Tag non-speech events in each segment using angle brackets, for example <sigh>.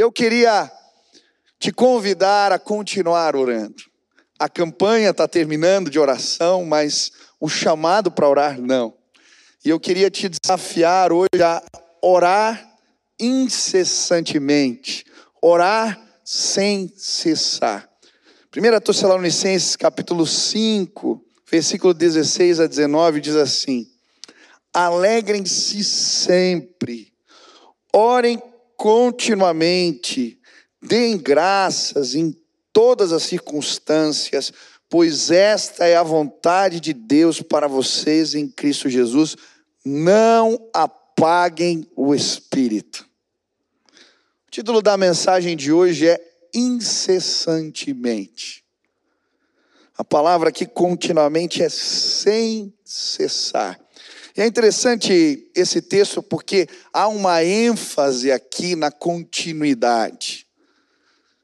Eu queria te convidar a continuar orando. A campanha está terminando de oração, mas o chamado para orar não. E eu queria te desafiar hoje a orar incessantemente, orar sem cessar. 1 Tessalonicenses capítulo 5, versículo 16 a 19 diz assim: Alegrem-se sempre, orem continuamente, deem graças em todas as circunstâncias, pois esta é a vontade de Deus para vocês em Cristo Jesus. Não apaguem o espírito. O título da mensagem de hoje é incessantemente. A palavra aqui continuamente é sem cessar. E é interessante esse texto porque há uma ênfase aqui na continuidade.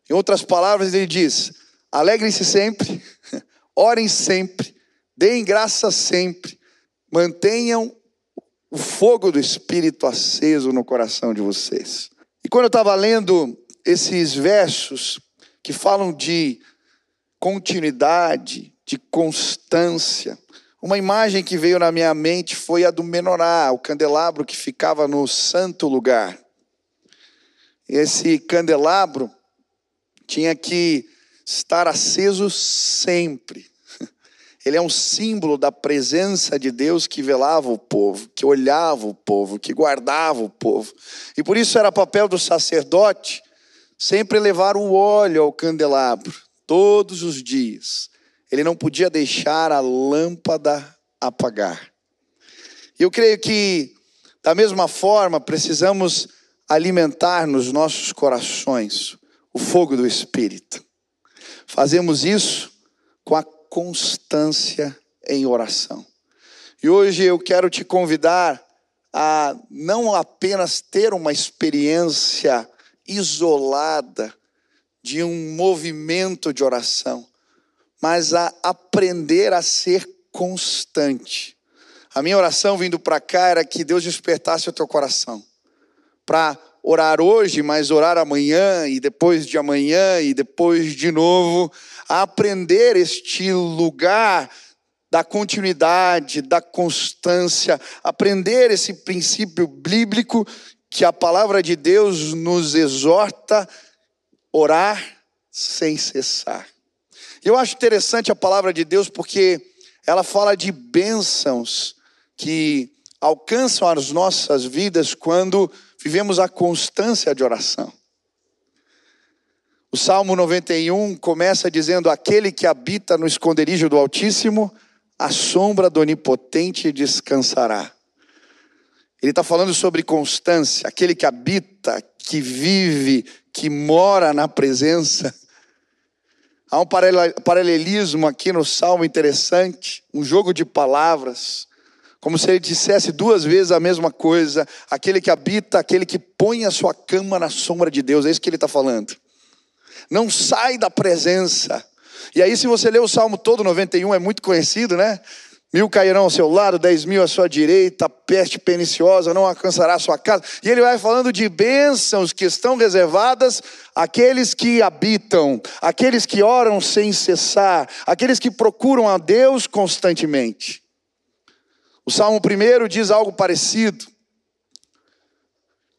Em outras palavras, ele diz: alegrem-se sempre, <laughs> orem sempre, deem graça sempre, mantenham o fogo do Espírito aceso no coração de vocês. E quando eu estava lendo esses versos que falam de continuidade, de constância, uma imagem que veio na minha mente foi a do menorá, o candelabro que ficava no santo lugar. Esse candelabro tinha que estar aceso sempre. <laughs> Ele é um símbolo da presença de Deus que velava o povo, que olhava o povo, que guardava o povo. E por isso era papel do sacerdote sempre levar o óleo ao candelabro, todos os dias ele não podia deixar a lâmpada apagar. E eu creio que, da mesma forma, precisamos alimentar nos nossos corações o fogo do Espírito. Fazemos isso com a constância em oração. E hoje eu quero te convidar a não apenas ter uma experiência isolada de um movimento de oração, mas a aprender a ser constante. A minha oração vindo para cá era que Deus despertasse o teu coração para orar hoje, mas orar amanhã e depois de amanhã e depois de novo, a aprender este lugar da continuidade, da constância, aprender esse princípio bíblico que a palavra de Deus nos exorta orar sem cessar. Eu acho interessante a palavra de Deus porque ela fala de bênçãos que alcançam as nossas vidas quando vivemos a constância de oração. O Salmo 91 começa dizendo: Aquele que habita no esconderijo do Altíssimo, a sombra do Onipotente descansará. Ele está falando sobre constância, aquele que habita, que vive, que mora na presença Há um paralelismo aqui no salmo interessante, um jogo de palavras, como se ele dissesse duas vezes a mesma coisa: aquele que habita, aquele que põe a sua cama na sombra de Deus, é isso que ele está falando. Não sai da presença. E aí, se você ler o salmo todo, 91, é muito conhecido, né? Mil cairão ao seu lado, dez mil à sua direita, peste perniciosa não alcançará a sua casa. E ele vai falando de bênçãos que estão reservadas àqueles que habitam, àqueles que oram sem cessar, àqueles que procuram a Deus constantemente. O Salmo 1 diz algo parecido.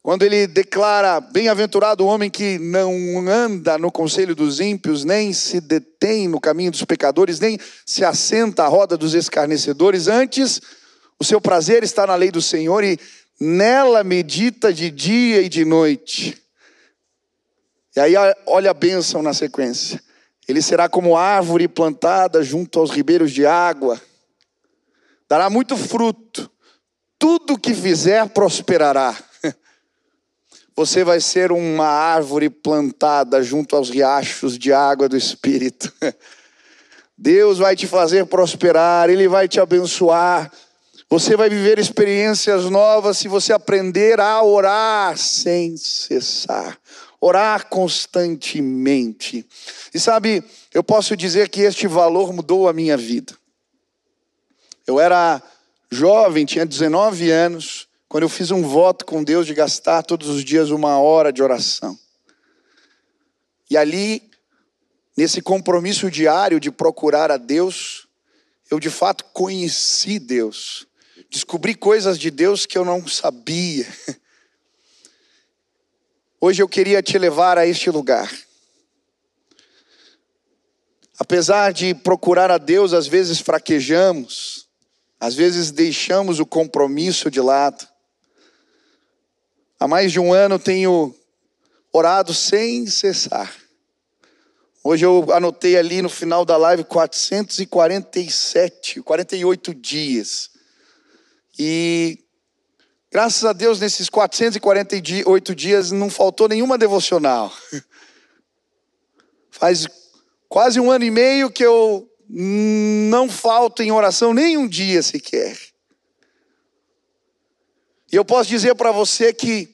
Quando ele declara: Bem-aventurado o homem que não anda no conselho dos ímpios, nem se detém no caminho dos pecadores, nem se assenta à roda dos escarnecedores, antes o seu prazer está na lei do Senhor e nela medita de dia e de noite. E aí olha a bênção na sequência. Ele será como árvore plantada junto aos ribeiros de água, dará muito fruto, tudo que fizer prosperará você vai ser uma árvore plantada junto aos riachos de água do Espírito. <laughs> Deus vai te fazer prosperar, Ele vai te abençoar. Você vai viver experiências novas se você aprender a orar sem cessar, orar constantemente. E sabe, eu posso dizer que este valor mudou a minha vida. Eu era jovem, tinha 19 anos, quando eu fiz um voto com Deus de gastar todos os dias uma hora de oração. E ali, nesse compromisso diário de procurar a Deus, eu de fato conheci Deus. Descobri coisas de Deus que eu não sabia. Hoje eu queria te levar a este lugar. Apesar de procurar a Deus, às vezes fraquejamos, às vezes deixamos o compromisso de lado. Há mais de um ano tenho orado sem cessar. Hoje eu anotei ali no final da live 447, 48 dias. E graças a Deus nesses 448 dias não faltou nenhuma devocional. <laughs> Faz quase um ano e meio que eu não falto em oração nem um dia sequer. E eu posso dizer para você que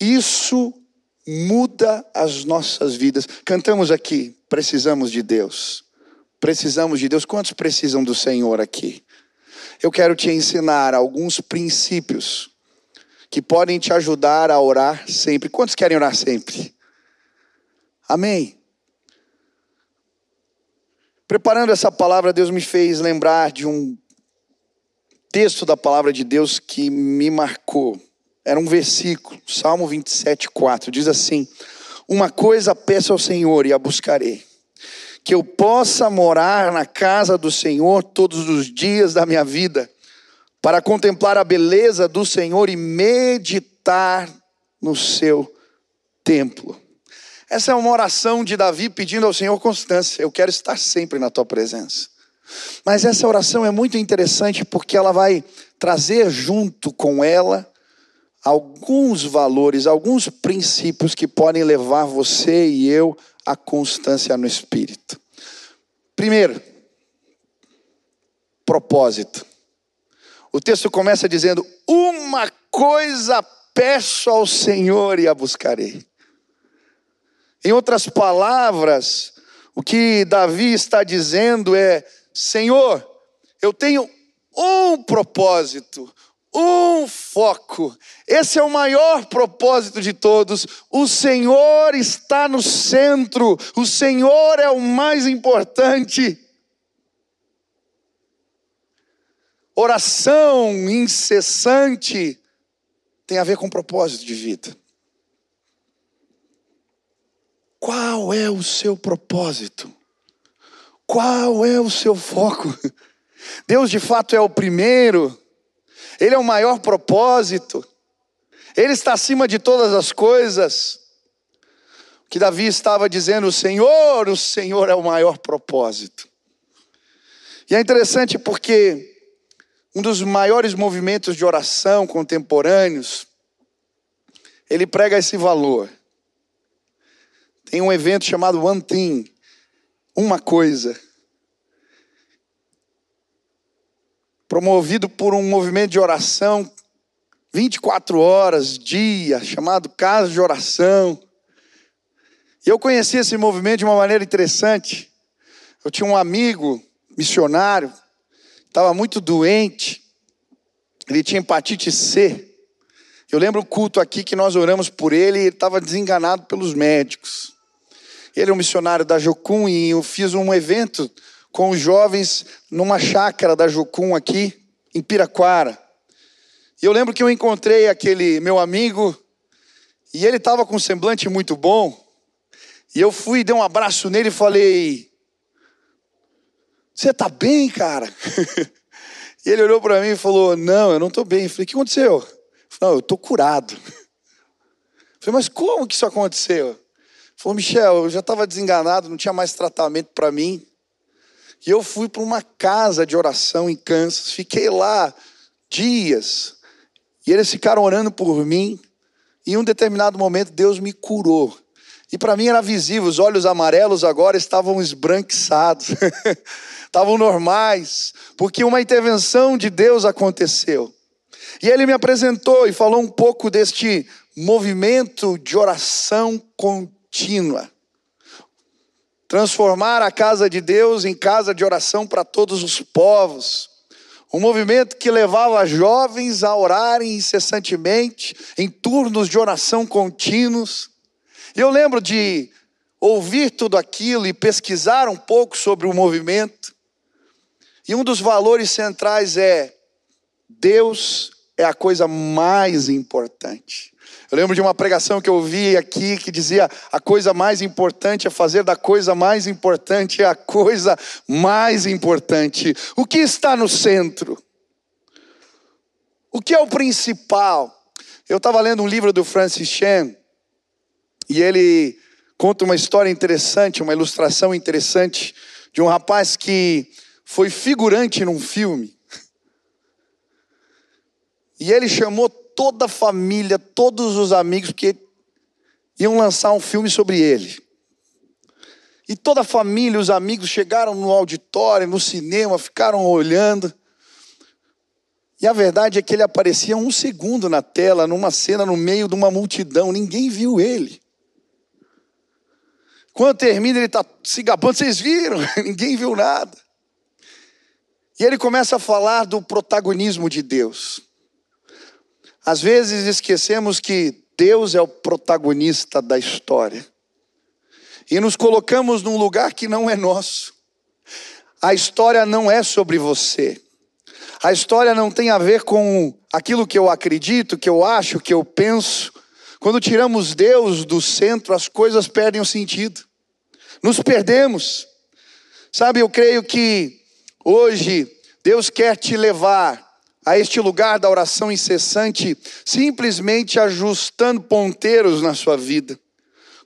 isso muda as nossas vidas. Cantamos aqui, precisamos de Deus. Precisamos de Deus. Quantos precisam do Senhor aqui? Eu quero te ensinar alguns princípios que podem te ajudar a orar sempre. Quantos querem orar sempre? Amém. Preparando essa palavra, Deus me fez lembrar de um texto da palavra de Deus que me marcou. Era um versículo, Salmo 27, 4. Diz assim: Uma coisa peço ao Senhor e a buscarei, que eu possa morar na casa do Senhor todos os dias da minha vida, para contemplar a beleza do Senhor e meditar no seu templo. Essa é uma oração de Davi pedindo ao Senhor constância. Eu quero estar sempre na tua presença. Mas essa oração é muito interessante porque ela vai trazer junto com ela alguns valores, alguns princípios que podem levar você e eu à constância no espírito. Primeiro, propósito. O texto começa dizendo: Uma coisa peço ao Senhor e a buscarei. Em outras palavras, o que Davi está dizendo é: Senhor, eu tenho um propósito, um foco. Esse é o maior propósito de todos. O Senhor está no centro, o Senhor é o mais importante. Oração incessante tem a ver com propósito de vida. Qual é o seu propósito? Qual é o seu foco? Deus de fato é o primeiro ele é o maior propósito, Ele está acima de todas as coisas. O que Davi estava dizendo, o Senhor, o Senhor é o maior propósito. E é interessante porque um dos maiores movimentos de oração contemporâneos, ele prega esse valor. Tem um evento chamado One Thing, uma coisa. promovido por um movimento de oração 24 horas, dia, chamado Casa de Oração. E eu conheci esse movimento de uma maneira interessante. Eu tinha um amigo missionário, estava muito doente, ele tinha hepatite C. Eu lembro o culto aqui que nós oramos por ele e ele estava desenganado pelos médicos. Ele é um missionário da Jocum e eu fiz um evento com os jovens numa chácara da Jucum aqui, em Piraquara. E eu lembro que eu encontrei aquele meu amigo e ele estava com um semblante muito bom. E eu fui, dei um abraço nele e falei: Você está bem, cara? <laughs> e ele olhou para mim e falou: Não, eu não estou bem. Eu falei: O que aconteceu? Eu falei, não, eu estou curado. Eu falei: Mas como que isso aconteceu? Falou: Michel, eu já estava desenganado, não tinha mais tratamento para mim. E eu fui para uma casa de oração em Kansas, fiquei lá dias, e eles ficaram orando por mim, e em um determinado momento Deus me curou. E para mim era visível, os olhos amarelos agora estavam esbranquiçados, <laughs> estavam normais, porque uma intervenção de Deus aconteceu. E ele me apresentou e falou um pouco deste movimento de oração contínua transformar a casa de Deus em casa de oração para todos os povos. Um movimento que levava jovens a orarem incessantemente, em turnos de oração contínuos. Eu lembro de ouvir tudo aquilo e pesquisar um pouco sobre o movimento. E um dos valores centrais é: Deus é a coisa mais importante. Eu lembro de uma pregação que eu ouvi aqui que dizia: a coisa mais importante é fazer da coisa mais importante a coisa mais importante. O que está no centro? O que é o principal? Eu estava lendo um livro do Francis Chan e ele conta uma história interessante, uma ilustração interessante de um rapaz que foi figurante num filme. E ele chamou toda a família, todos os amigos, porque iam lançar um filme sobre ele. E toda a família, os amigos chegaram no auditório, no cinema, ficaram olhando. E a verdade é que ele aparecia um segundo na tela, numa cena no meio de uma multidão, ninguém viu ele. Quando termina, ele está se gabando, vocês viram? <laughs> ninguém viu nada. E ele começa a falar do protagonismo de Deus. Às vezes esquecemos que Deus é o protagonista da história. E nos colocamos num lugar que não é nosso. A história não é sobre você. A história não tem a ver com aquilo que eu acredito, que eu acho, que eu penso. Quando tiramos Deus do centro, as coisas perdem o sentido. Nos perdemos. Sabe, eu creio que hoje Deus quer te levar a este lugar da oração incessante, simplesmente ajustando ponteiros na sua vida,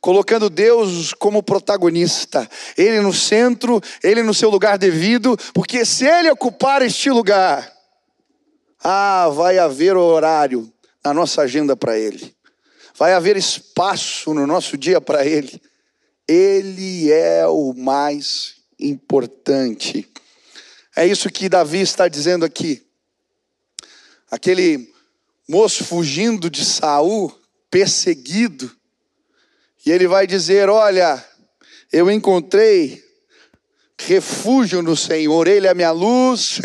colocando Deus como protagonista, Ele no centro, Ele no seu lugar devido, porque se Ele ocupar este lugar, ah, vai haver horário na nossa agenda para Ele, vai haver espaço no nosso dia para Ele, Ele é o mais importante. É isso que Davi está dizendo aqui aquele moço fugindo de Saul, perseguido, e ele vai dizer: Olha, eu encontrei refúgio no Senhor, Ele é a minha luz,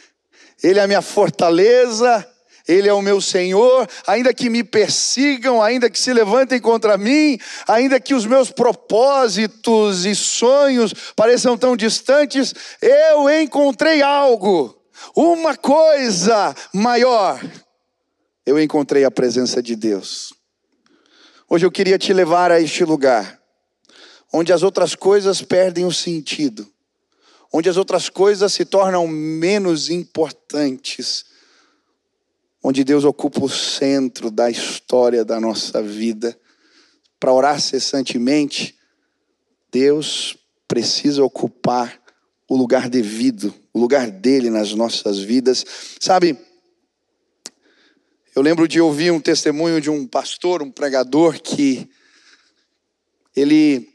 <laughs> Ele é a minha fortaleza, Ele é o meu Senhor, ainda que me persigam, ainda que se levantem contra mim, ainda que os meus propósitos e sonhos pareçam tão distantes, eu encontrei algo uma coisa maior. Eu encontrei a presença de Deus. Hoje eu queria te levar a este lugar, onde as outras coisas perdem o sentido, onde as outras coisas se tornam menos importantes, onde Deus ocupa o centro da história da nossa vida. Para orar cessantemente, Deus precisa ocupar o lugar devido o lugar dele nas nossas vidas. Sabe, eu lembro de ouvir um testemunho de um pastor, um pregador, que ele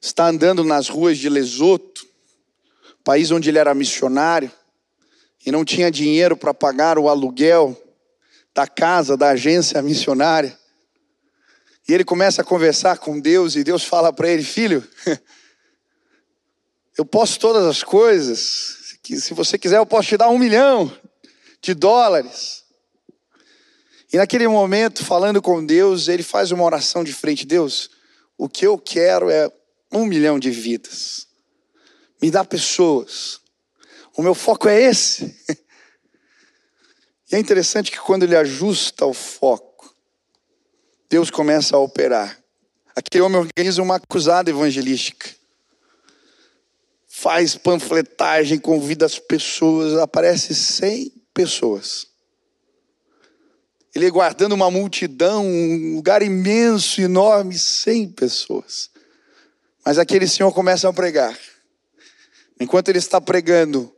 está andando nas ruas de Lesoto, país onde ele era missionário, e não tinha dinheiro para pagar o aluguel da casa, da agência missionária. E ele começa a conversar com Deus, e Deus fala para ele: Filho, <laughs> eu posso todas as coisas, que se você quiser eu posso te dar um milhão de dólares. E naquele momento, falando com Deus, ele faz uma oração de frente: Deus, o que eu quero é um milhão de vidas. Me dá pessoas. O meu foco é esse. <laughs> E é interessante que quando ele ajusta o foco, Deus começa a operar. Aquele homem organiza uma acusada evangelística faz panfletagem, convida as pessoas, aparece 100 pessoas. Ele guardando uma multidão, um lugar imenso, enorme, 100 pessoas. Mas aquele senhor começa a pregar. Enquanto ele está pregando,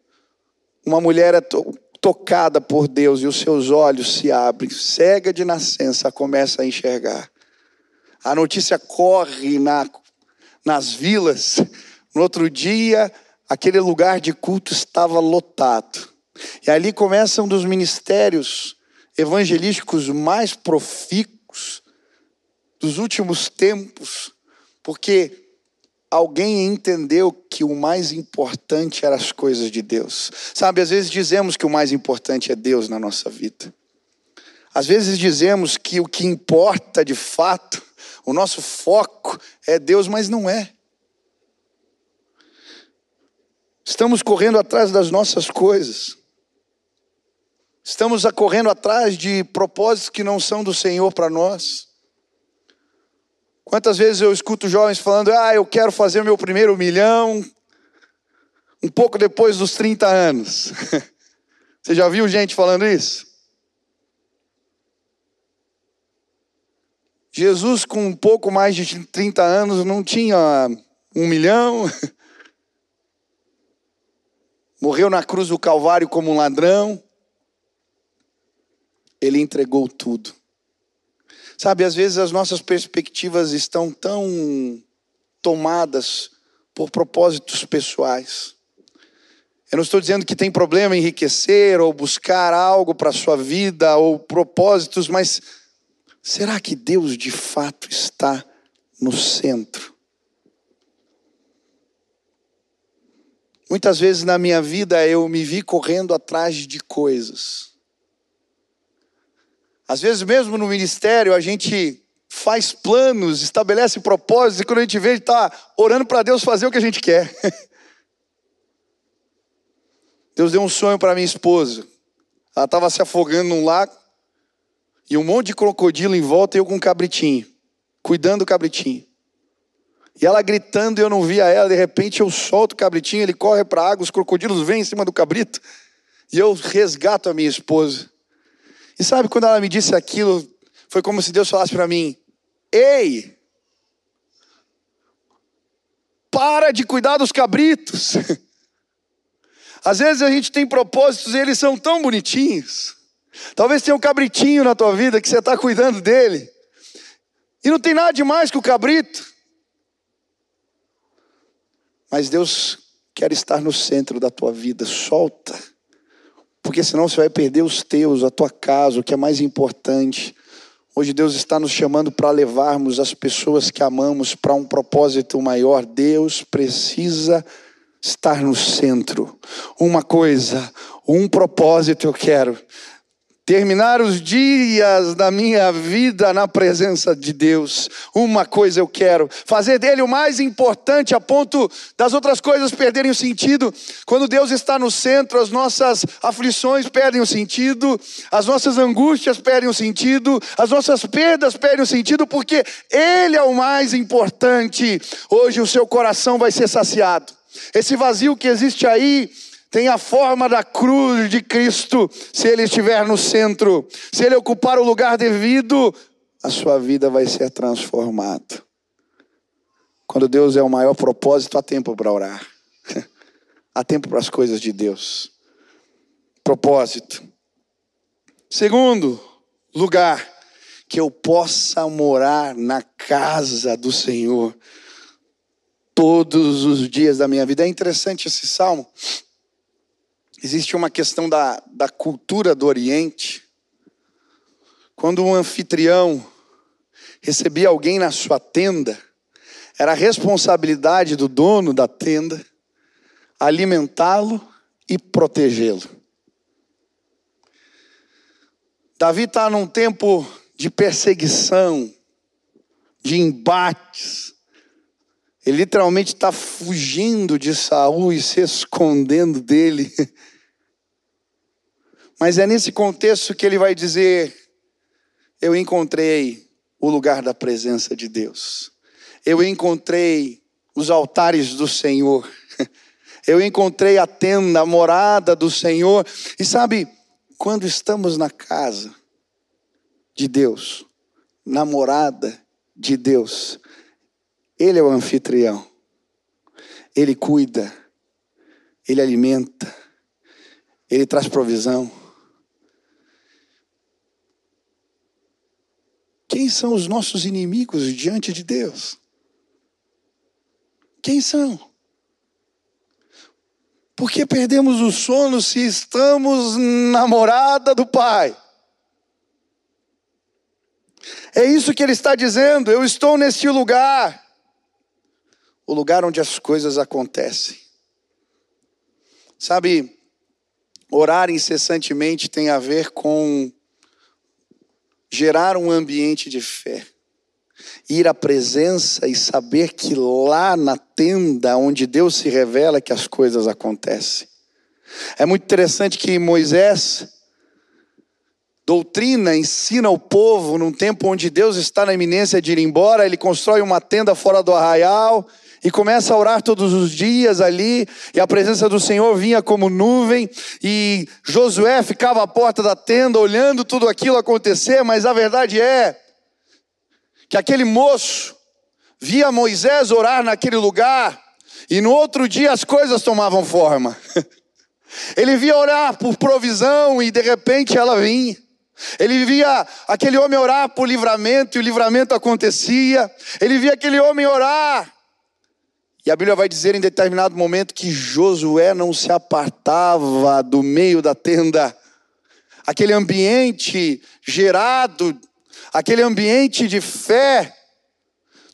uma mulher é to tocada por Deus e os seus olhos se abrem, cega de nascença, começa a enxergar. A notícia corre na, nas vilas no outro dia, aquele lugar de culto estava lotado. E ali começa um dos ministérios evangelísticos mais profícuos dos últimos tempos, porque alguém entendeu que o mais importante eram as coisas de Deus. Sabe, às vezes dizemos que o mais importante é Deus na nossa vida. Às vezes dizemos que o que importa de fato o nosso foco é Deus, mas não é. Estamos correndo atrás das nossas coisas. Estamos correndo atrás de propósitos que não são do Senhor para nós. Quantas vezes eu escuto jovens falando: Ah, eu quero fazer meu primeiro milhão um pouco depois dos 30 anos. <laughs> Você já viu gente falando isso? Jesus, com um pouco mais de 30 anos, não tinha um milhão. <laughs> Morreu na cruz do Calvário como um ladrão. Ele entregou tudo. Sabe, às vezes as nossas perspectivas estão tão tomadas por propósitos pessoais. Eu não estou dizendo que tem problema enriquecer ou buscar algo para a sua vida ou propósitos, mas Será que Deus de fato está no centro? Muitas vezes na minha vida eu me vi correndo atrás de coisas. Às vezes, mesmo no ministério, a gente faz planos, estabelece propósitos, e quando a gente vê, está orando para Deus fazer o que a gente quer. <laughs> Deus deu um sonho para minha esposa. Ela estava se afogando num lago. E um monte de crocodilo em volta e eu com um cabritinho, cuidando do cabritinho. E ela gritando eu não via ela, de repente eu solto o cabritinho, ele corre para a água, os crocodilos vêm em cima do cabrito, e eu resgato a minha esposa. E sabe quando ela me disse aquilo, foi como se Deus falasse para mim: Ei, para de cuidar dos cabritos. <laughs> Às vezes a gente tem propósitos e eles são tão bonitinhos. Talvez tenha um cabritinho na tua vida que você está cuidando dele. E não tem nada de mais que o cabrito. Mas Deus quer estar no centro da tua vida. Solta. Porque senão você vai perder os teus, a tua casa, o que é mais importante. Hoje Deus está nos chamando para levarmos as pessoas que amamos para um propósito maior. Deus precisa estar no centro. Uma coisa, um propósito eu quero terminar os dias da minha vida na presença de Deus. Uma coisa eu quero, fazer dele o mais importante a ponto das outras coisas perderem o sentido. Quando Deus está no centro, as nossas aflições perdem o sentido, as nossas angústias perdem o sentido, as nossas perdas perdem o sentido, porque ele é o mais importante. Hoje o seu coração vai ser saciado. Esse vazio que existe aí, tem a forma da cruz de Cristo, se ele estiver no centro, se ele ocupar o lugar devido, a sua vida vai ser transformada. Quando Deus é o maior propósito, há tempo para orar, <laughs> há tempo para as coisas de Deus. Propósito. Segundo lugar, que eu possa morar na casa do Senhor todos os dias da minha vida. É interessante esse salmo, Existe uma questão da, da cultura do Oriente. Quando um anfitrião recebia alguém na sua tenda, era responsabilidade do dono da tenda alimentá-lo e protegê-lo. Davi está num tempo de perseguição, de embates. Ele literalmente está fugindo de Saul e se escondendo dele. <laughs> Mas é nesse contexto que ele vai dizer: Eu encontrei o lugar da presença de Deus, eu encontrei os altares do Senhor, <laughs> eu encontrei a tenda, a morada do Senhor. E sabe, quando estamos na casa de Deus, na morada de Deus, Ele é o anfitrião, Ele cuida, Ele alimenta, Ele traz provisão. Quem são os nossos inimigos diante de Deus? Quem são? Por que perdemos o sono se estamos na morada do Pai? É isso que ele está dizendo. Eu estou neste lugar, o lugar onde as coisas acontecem. Sabe, orar incessantemente tem a ver com gerar um ambiente de fé. ir à presença e saber que lá na tenda onde Deus se revela que as coisas acontecem. É muito interessante que Moisés doutrina, ensina o povo num tempo onde Deus está na iminência de ir embora, ele constrói uma tenda fora do arraial e começa a orar todos os dias ali, e a presença do Senhor vinha como nuvem, e Josué ficava à porta da tenda olhando tudo aquilo acontecer, mas a verdade é que aquele moço via Moisés orar naquele lugar, e no outro dia as coisas tomavam forma. <laughs> Ele via orar por provisão e de repente ela vinha. Ele via aquele homem orar por livramento e o livramento acontecia. Ele via aquele homem orar. E a Bíblia vai dizer em determinado momento que Josué não se apartava do meio da tenda. Aquele ambiente gerado, aquele ambiente de fé,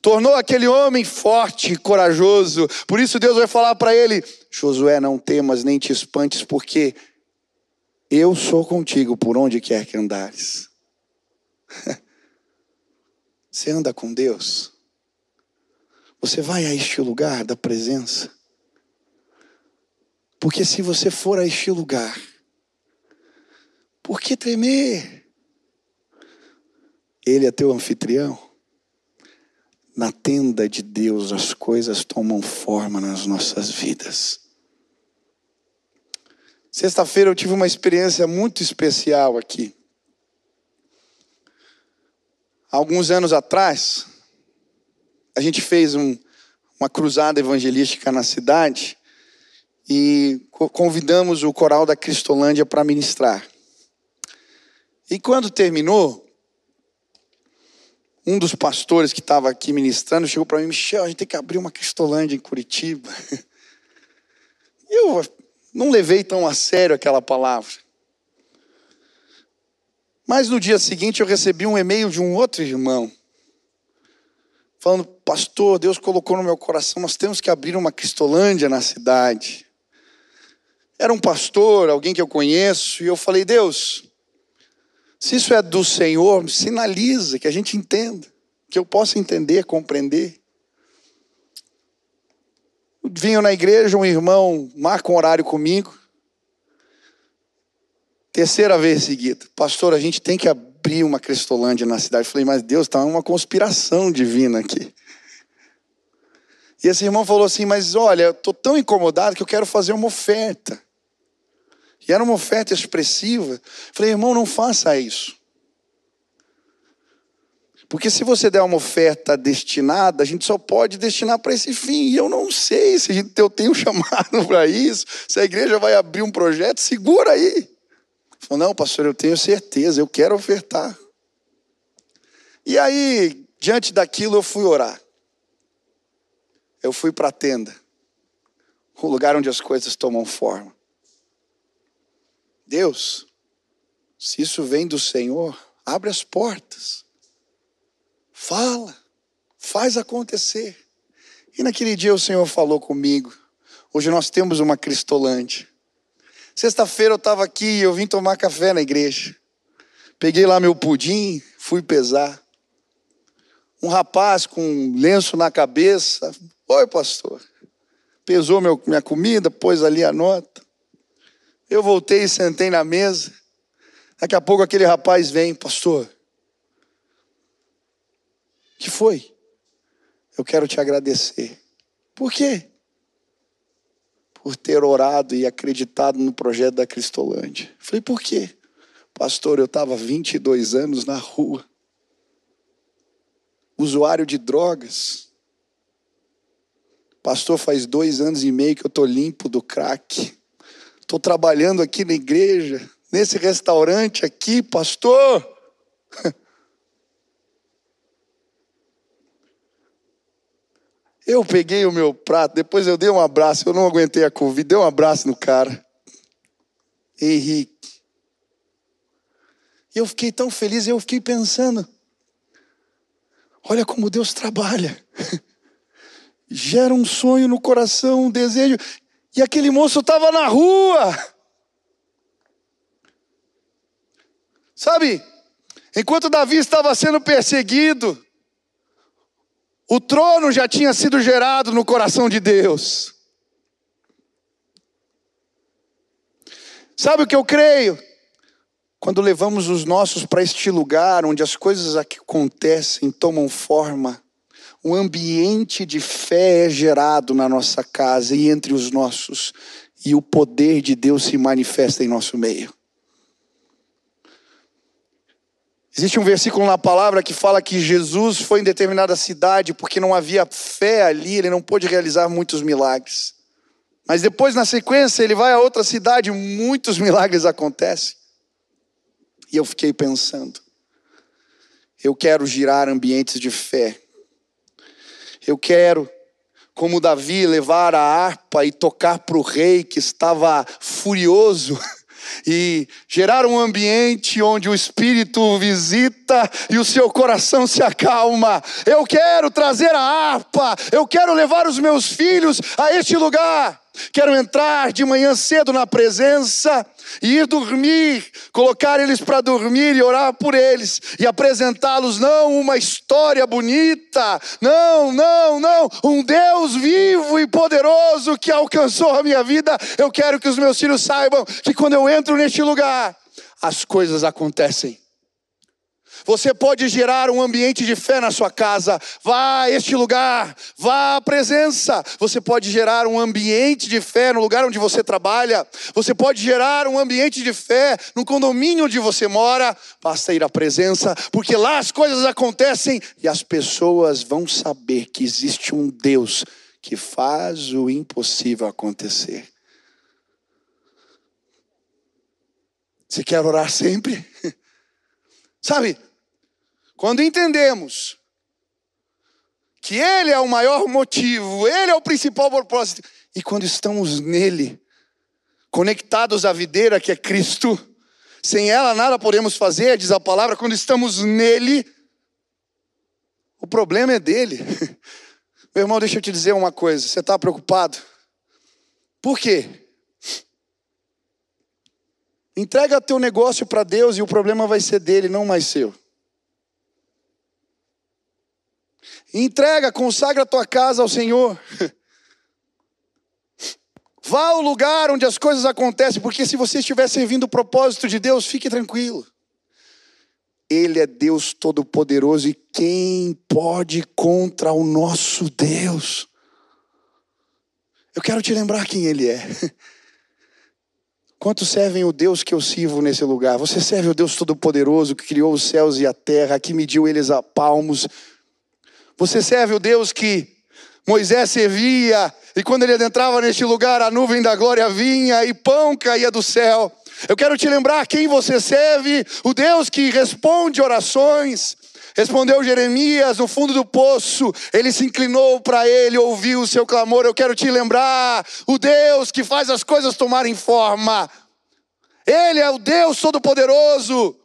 tornou aquele homem forte e corajoso. Por isso Deus vai falar para ele: Josué, não temas nem te espantes, porque eu sou contigo por onde quer que andares. <laughs> Você anda com Deus? Você vai a este lugar da presença? Porque se você for a este lugar, por que temer? Ele é teu anfitrião. Na tenda de Deus as coisas tomam forma nas nossas vidas. Sexta-feira eu tive uma experiência muito especial aqui. Alguns anos atrás, a gente fez um, uma cruzada evangelística na cidade e convidamos o coral da Cristolândia para ministrar. E quando terminou, um dos pastores que estava aqui ministrando chegou para mim, Michel, a gente tem que abrir uma Cristolândia em Curitiba. <laughs> Eu não levei tão a sério aquela palavra. Mas no dia seguinte eu recebi um e-mail de um outro irmão, falando: Pastor, Deus colocou no meu coração, nós temos que abrir uma Cristolândia na cidade. Era um pastor, alguém que eu conheço, e eu falei: Deus, se isso é do Senhor, sinaliza, que a gente entenda, que eu possa entender, compreender. Vinham na igreja, um irmão marca um horário comigo. Terceira vez seguida, pastor, a gente tem que abrir uma Cristolândia na cidade. Eu falei, mas Deus, está uma conspiração divina aqui. E esse irmão falou assim: Mas olha, eu estou tão incomodado que eu quero fazer uma oferta. E era uma oferta expressiva. Eu falei, irmão, não faça isso. Porque se você der uma oferta destinada, a gente só pode destinar para esse fim. E eu não sei se eu tenho <laughs> chamado para isso, se a igreja vai abrir um projeto, segura aí. Falou, não, pastor, eu tenho certeza, eu quero ofertar. E aí, diante daquilo, eu fui orar. Eu fui para a tenda, o lugar onde as coisas tomam forma. Deus, se isso vem do Senhor, abre as portas. Fala, faz acontecer. E naquele dia o Senhor falou comigo. Hoje nós temos uma Cristolândia. Sexta-feira eu estava aqui e eu vim tomar café na igreja. Peguei lá meu pudim, fui pesar. Um rapaz com um lenço na cabeça. Oi, pastor. Pesou meu, minha comida, pôs ali a nota. Eu voltei e sentei na mesa. Daqui a pouco aquele rapaz vem, pastor que foi? Eu quero te agradecer. Por quê? Por ter orado e acreditado no projeto da Cristolândia. Falei, por quê? Pastor, eu estava 22 anos na rua, usuário de drogas. Pastor, faz dois anos e meio que eu estou limpo do crack. Estou trabalhando aqui na igreja, nesse restaurante aqui, pastor. <laughs> Eu peguei o meu prato, depois eu dei um abraço, eu não aguentei a Covid, dei um abraço no cara. Henrique. E eu fiquei tão feliz, eu fiquei pensando, olha como Deus trabalha. <laughs> Gera um sonho no coração, um desejo. E aquele moço estava na rua. Sabe, enquanto Davi estava sendo perseguido, O trono já tinha sido gerado no coração de Deus. Sabe o que eu creio? Quando levamos os nossos para este lugar onde as coisas aqui acontecem, tomam forma, um ambiente de fé é gerado na nossa casa e entre os nossos, e o poder de Deus se manifesta em nosso meio. Existe um versículo na palavra que fala que Jesus foi em determinada cidade porque não havia fé ali, ele não pôde realizar muitos milagres. Mas depois, na sequência, ele vai a outra cidade, muitos milagres acontecem. E eu fiquei pensando, eu quero girar ambientes de fé. Eu quero, como Davi, levar a harpa e tocar para o rei que estava furioso <laughs> e gerar um ambiente onde o Espírito visita e o seu coração se acalma. Eu quero trazer a harpa, eu quero levar os meus filhos a este lugar. Quero entrar de manhã cedo na presença e ir dormir, colocar eles para dormir e orar por eles e apresentá-los não uma história bonita, não, não, não, um Deus vivo e poderoso que alcançou a minha vida. Eu quero que os meus filhos saibam que quando eu entro neste lugar, as coisas acontecem. Você pode gerar um ambiente de fé na sua casa. Vá a este lugar, vá à presença. Você pode gerar um ambiente de fé no lugar onde você trabalha. Você pode gerar um ambiente de fé no condomínio onde você mora. Basta ir à presença, porque lá as coisas acontecem e as pessoas vão saber que existe um Deus que faz o impossível acontecer. Você quer orar sempre? <laughs> Sabe, quando entendemos que Ele é o maior motivo, Ele é o principal propósito, e quando estamos nele, conectados à videira que é Cristo, sem ela nada podemos fazer, diz a palavra, quando estamos nele, o problema é dele. <laughs> Meu irmão, deixa eu te dizer uma coisa: você está preocupado? Por quê? Entrega teu negócio para Deus e o problema vai ser dele, não mais seu. Entrega, consagra a tua casa ao Senhor. <laughs> Vá ao lugar onde as coisas acontecem, porque se você estiver servindo o propósito de Deus, fique tranquilo. Ele é Deus Todo-Poderoso e quem pode contra o nosso Deus? Eu quero te lembrar quem Ele é. <laughs> Quantos servem o Deus que eu sirvo nesse lugar? Você serve o Deus Todo-Poderoso que criou os céus e a terra, que mediu eles a palmos, você serve o Deus que Moisés servia, e quando ele adentrava neste lugar, a nuvem da glória vinha e pão caía do céu. Eu quero te lembrar quem você serve, o Deus que responde orações. Respondeu Jeremias no fundo do poço, ele se inclinou para ele, ouviu o seu clamor. Eu quero te lembrar, o Deus que faz as coisas tomarem forma. Ele é o Deus Todo-Poderoso.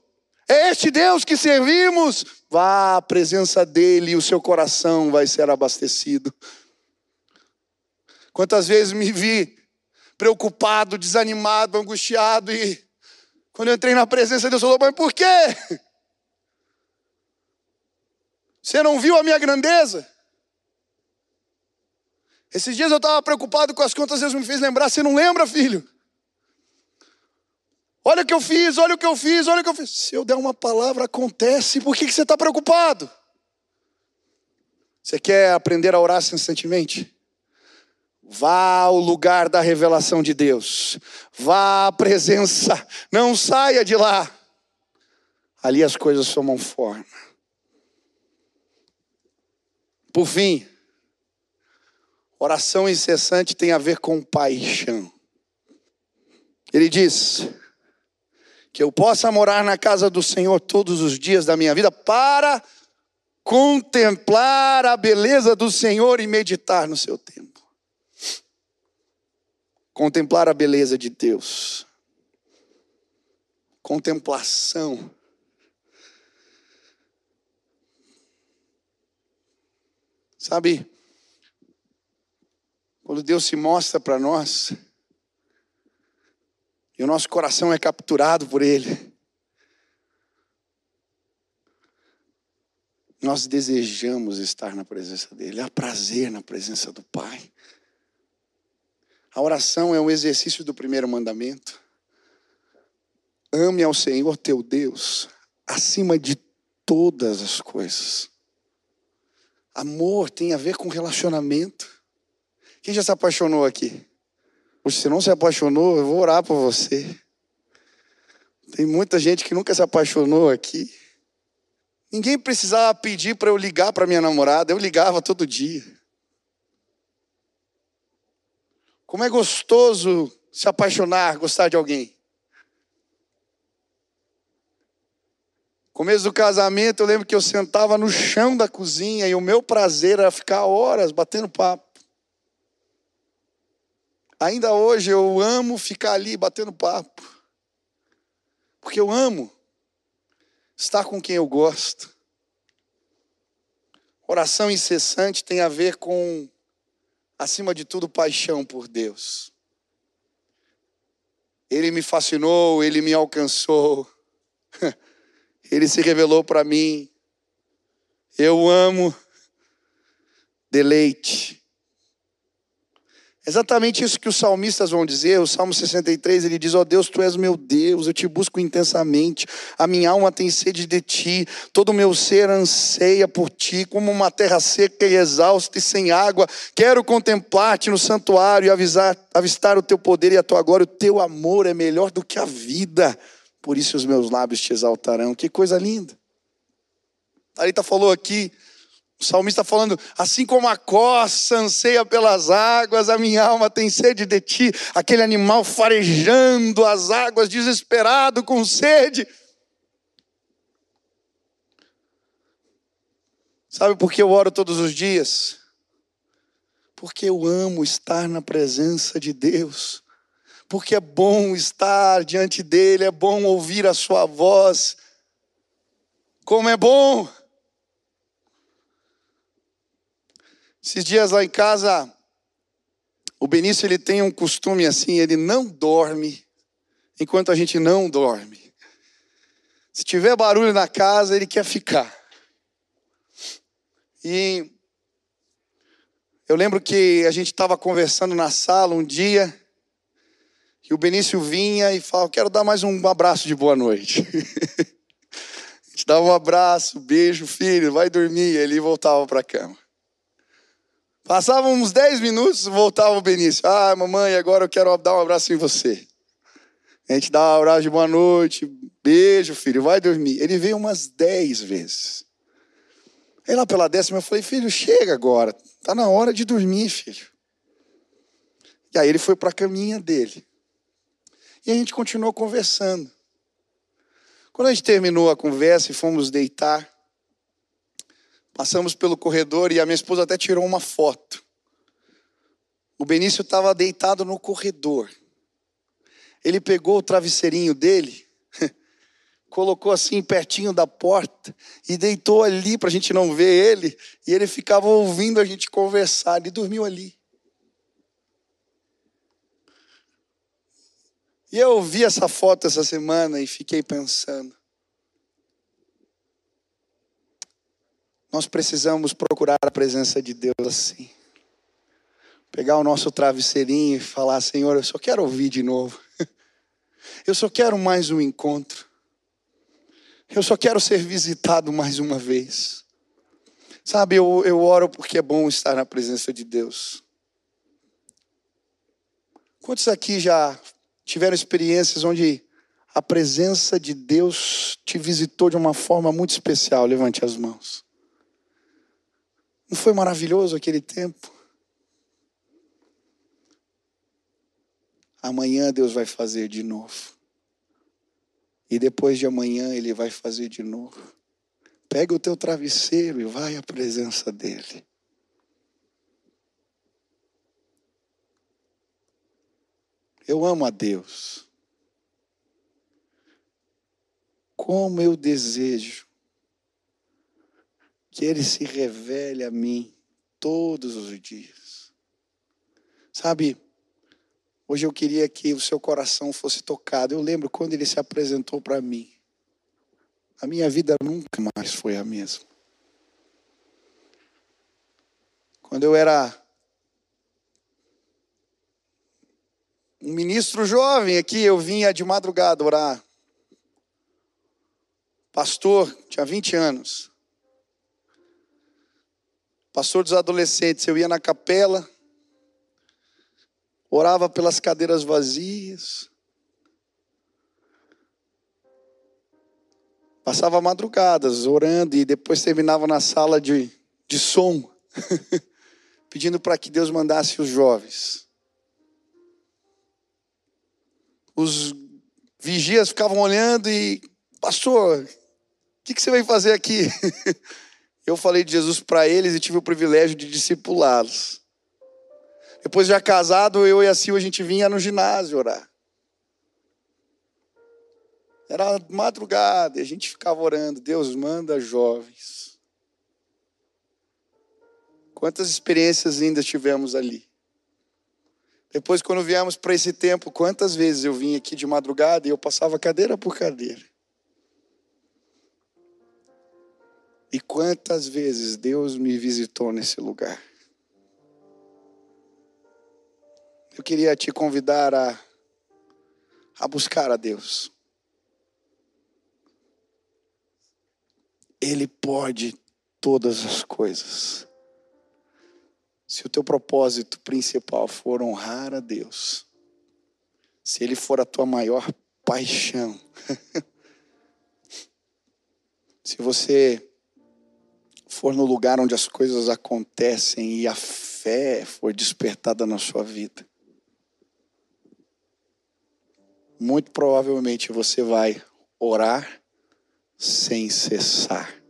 É este Deus que servimos. Vá à presença dEle e o seu coração vai ser abastecido. Quantas vezes me vi preocupado, desanimado, angustiado e quando eu entrei na presença de Deus, eu falou, mas por quê? Você não viu a minha grandeza? Esses dias eu estava preocupado com as contas, Deus me fez lembrar. Você não lembra, filho? Olha o que eu fiz, olha o que eu fiz, olha o que eu fiz. Se eu der uma palavra, acontece. Por que, você está preocupado? Você quer aprender a orar constantemente? Vá ao lugar da revelação de Deus. Vá à presença. Não saia de lá. Ali as coisas tomam forma. Por fim, oração incessante tem a ver com paixão. Ele diz: que eu possa morar na casa do Senhor todos os dias da minha vida para contemplar a beleza do Senhor e meditar no seu tempo. Contemplar a beleza de Deus. Contemplação. Sabe, quando Deus se mostra para nós, e o nosso coração é capturado por Ele. Nós desejamos estar na presença dEle, há prazer na presença do Pai. A oração é um exercício do primeiro mandamento. Ame ao Senhor teu Deus acima de todas as coisas. Amor tem a ver com relacionamento. Quem já se apaixonou aqui? Se você não se apaixonou, eu vou orar por você. Tem muita gente que nunca se apaixonou aqui. Ninguém precisava pedir para eu ligar para minha namorada, eu ligava todo dia. Como é gostoso se apaixonar, gostar de alguém. Começo do casamento, eu lembro que eu sentava no chão da cozinha e o meu prazer era ficar horas batendo papo. Ainda hoje eu amo ficar ali batendo papo. Porque eu amo estar com quem eu gosto. Oração incessante tem a ver com, acima de tudo, paixão por Deus. Ele me fascinou, ele me alcançou. <laughs> Ele se revelou para mim. Eu amo deleite. Exatamente isso que os salmistas vão dizer. O Salmo 63, ele diz: Ó oh Deus, tu és meu Deus, eu te busco intensamente. A minha alma tem sede de ti, todo o meu ser anseia por ti, como uma terra seca e exausta e sem água. Quero contemplar-te no santuário e avisar, avistar o teu poder e a tua glória. O teu amor é melhor do que a vida por isso os meus lábios te exaltarão. Que coisa linda. A Rita falou aqui, o salmista falando, assim como a coça anseia pelas águas, a minha alma tem sede de ti, aquele animal farejando as águas, desesperado, com sede. Sabe por que eu oro todos os dias? Porque eu amo estar na presença de Deus porque é bom estar diante dele, é bom ouvir a sua voz. Como é bom! Esses dias lá em casa, o Benício ele tem um costume assim, ele não dorme enquanto a gente não dorme. Se tiver barulho na casa, ele quer ficar. E eu lembro que a gente estava conversando na sala um dia, que o Benício vinha e falava: Quero dar mais um abraço de boa noite. <laughs> a gente dava um abraço, beijo, filho, vai dormir. Ele voltava para a cama. Passavam uns 10 minutos, voltava o Benício. Ah, mamãe, agora eu quero dar um abraço em você. A gente dava um abraço de boa noite, beijo, filho, vai dormir. Ele veio umas 10 vezes. Aí lá pela décima eu falei, filho, chega agora. Tá na hora de dormir, filho. E aí ele foi para a caminha dele. E a gente continuou conversando. Quando a gente terminou a conversa e fomos deitar, passamos pelo corredor e a minha esposa até tirou uma foto. O Benício estava deitado no corredor. Ele pegou o travesseirinho dele, <laughs> colocou assim pertinho da porta e deitou ali para a gente não ver ele. E ele ficava ouvindo a gente conversar. Ele dormiu ali. E eu vi essa foto essa semana e fiquei pensando. Nós precisamos procurar a presença de Deus assim. Pegar o nosso travesseirinho e falar: Senhor, eu só quero ouvir de novo. <laughs> Eu só quero mais um encontro. Eu só quero ser visitado mais uma vez. Sabe, eu, eu oro porque é bom estar na presença de Deus. Quantos aqui já tiveram experiências onde a presença de Deus te visitou de uma forma muito especial? Levante as mãos. Não foi maravilhoso aquele tempo? Amanhã Deus vai fazer de novo. E depois de amanhã Ele vai fazer de novo. Pega o teu travesseiro e vai à presença dEle. Eu amo a Deus. Como eu desejo que Ele se revele a mim todos os dias. Sabe, hoje eu queria que o seu coração fosse tocado. Eu lembro quando Ele se apresentou para mim. A minha vida nunca mais foi a mesma. Quando eu era um ministro jovem aqui, eu vinha de madrugada orar. Pastor, tinha 20 anos. Pastor dos adolescentes, eu ia na capela, orava pelas cadeiras vazias. Passava madrugadas orando e depois terminava na sala de, de som, <laughs> pedindo para que Deus mandasse os jovens. Os vigias ficavam olhando e, pastor, o que, que você vai fazer aqui? <laughs> Eu falei de Jesus para eles e tive o privilégio de discipulá-los. Depois já casado, eu e a Sil, a gente vinha no ginásio orar. Era madrugada e a gente ficava orando. Deus manda jovens. Quantas experiências lindas tivemos ali. Depois, quando viemos para esse tempo, quantas vezes eu vim aqui de madrugada e eu passava cadeira por cadeira. E quantas vezes Deus me visitou nesse lugar. Eu queria te convidar a, a buscar a Deus. Ele pode todas as coisas. Se o teu propósito principal for honrar a Deus, se Ele for a tua maior paixão, <laughs> se você for no lugar onde as coisas acontecem e a fé for despertada na sua vida, muito provavelmente você vai orar sem cessar.